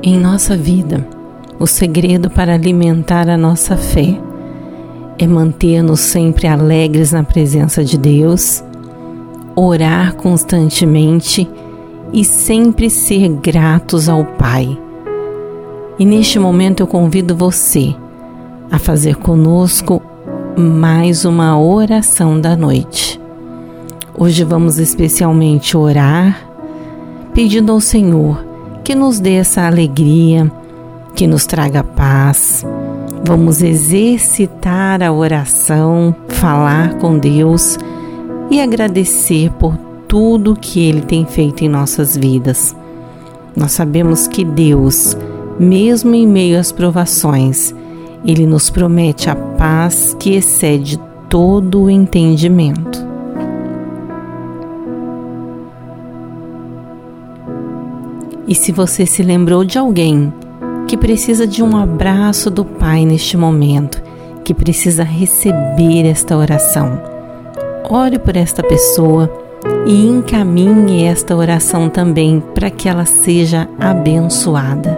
Em nossa vida, o segredo para alimentar a nossa fé é manter-nos sempre alegres na presença de Deus, orar constantemente e sempre ser gratos ao Pai. E neste momento eu convido você a fazer conosco mais uma oração da noite. Hoje vamos especialmente orar pedindo ao Senhor que nos dê essa alegria, que nos traga paz. Vamos exercitar a oração, falar com Deus e agradecer por tudo que Ele tem feito em nossas vidas. Nós sabemos que Deus, mesmo em meio às provações, Ele nos promete a paz que excede todo o entendimento. E se você se lembrou de alguém que precisa de um abraço do Pai neste momento, que precisa receber esta oração, ore por esta pessoa e encaminhe esta oração também para que ela seja abençoada.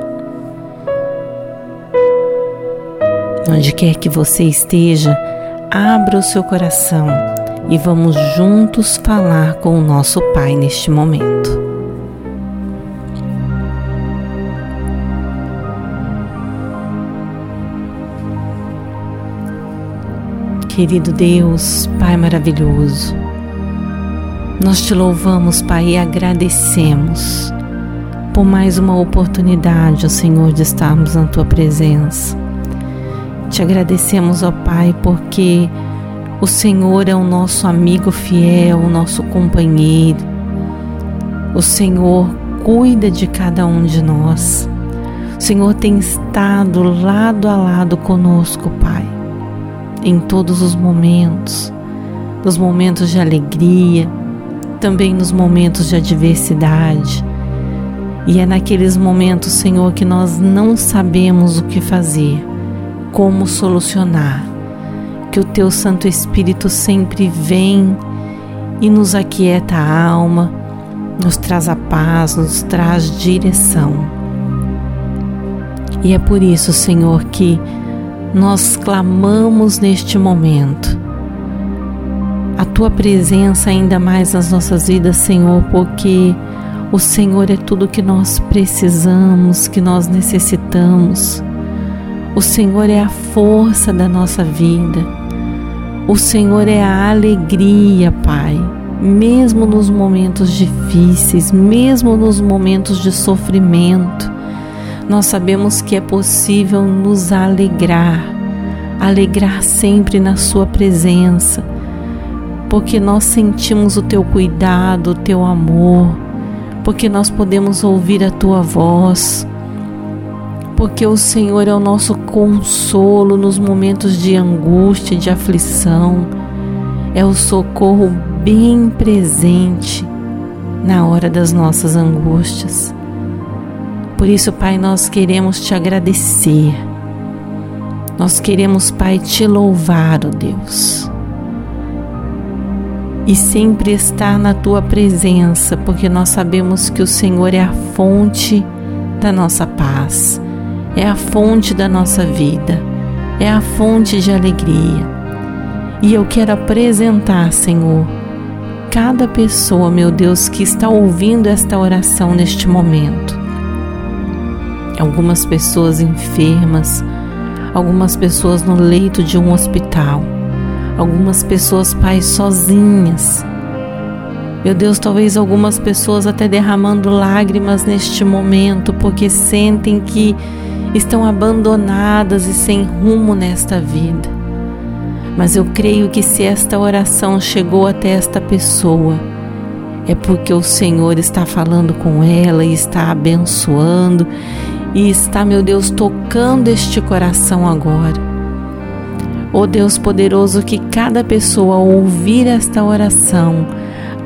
Onde quer que você esteja, abra o seu coração e vamos juntos falar com o nosso Pai neste momento. Querido Deus, Pai maravilhoso, nós te louvamos, Pai, e agradecemos por mais uma oportunidade, ó Senhor, de estarmos na tua presença. Te agradecemos, ó Pai, porque o Senhor é o nosso amigo fiel, o nosso companheiro. O Senhor cuida de cada um de nós. O Senhor tem estado lado a lado conosco, Pai em todos os momentos, nos momentos de alegria, também nos momentos de adversidade. E é naqueles momentos, Senhor, que nós não sabemos o que fazer, como solucionar, que o Teu Santo Espírito sempre vem e nos aquieta a alma, nos traz a paz, nos traz direção. E é por isso, Senhor, que nós clamamos neste momento a tua presença ainda mais nas nossas vidas, Senhor, porque o Senhor é tudo que nós precisamos, que nós necessitamos. O Senhor é a força da nossa vida. O Senhor é a alegria, Pai, mesmo nos momentos difíceis, mesmo nos momentos de sofrimento nós sabemos que é possível nos alegrar, alegrar sempre na Sua presença, porque nós sentimos o Teu cuidado, o Teu amor, porque nós podemos ouvir a Tua voz, porque o Senhor é o nosso consolo nos momentos de angústia, de aflição, é o socorro bem presente na hora das nossas angústias. Por isso, Pai, nós queremos te agradecer. Nós queremos, Pai, te louvar, ó oh Deus. E sempre estar na tua presença, porque nós sabemos que o Senhor é a fonte da nossa paz, é a fonte da nossa vida, é a fonte de alegria. E eu quero apresentar, Senhor, cada pessoa, meu Deus, que está ouvindo esta oração neste momento algumas pessoas enfermas, algumas pessoas no leito de um hospital, algumas pessoas pais sozinhas. Meu Deus, talvez algumas pessoas até derramando lágrimas neste momento porque sentem que estão abandonadas e sem rumo nesta vida. Mas eu creio que se esta oração chegou até esta pessoa, é porque o Senhor está falando com ela e está abençoando e está, meu Deus, tocando este coração agora. Ó oh Deus poderoso, que cada pessoa ao ouvir esta oração,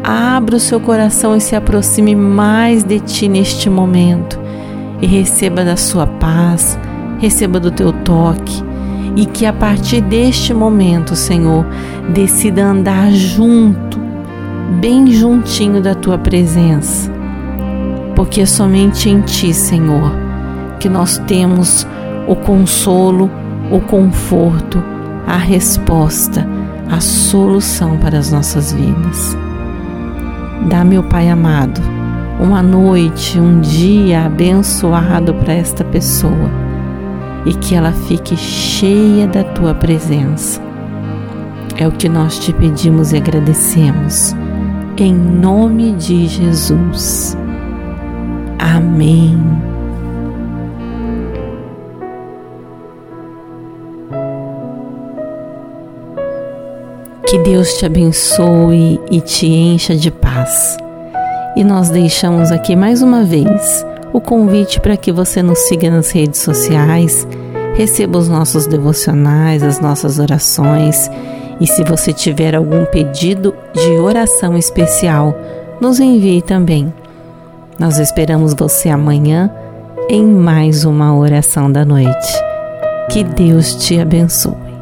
abra o seu coração e se aproxime mais de ti neste momento. E receba da sua paz, receba do teu toque. E que a partir deste momento, Senhor, decida andar junto, bem juntinho da tua presença, porque é somente em ti, Senhor, que nós temos o consolo, o conforto, a resposta, a solução para as nossas vidas. Dá, meu Pai amado, uma noite, um dia abençoado para esta pessoa e que ela fique cheia da tua presença. É o que nós te pedimos e agradecemos. Em nome de Jesus. Amém. Deus te abençoe e te encha de paz. E nós deixamos aqui mais uma vez o convite para que você nos siga nas redes sociais, receba os nossos devocionais, as nossas orações e se você tiver algum pedido de oração especial, nos envie também. Nós esperamos você amanhã em mais uma oração da noite. Que Deus te abençoe.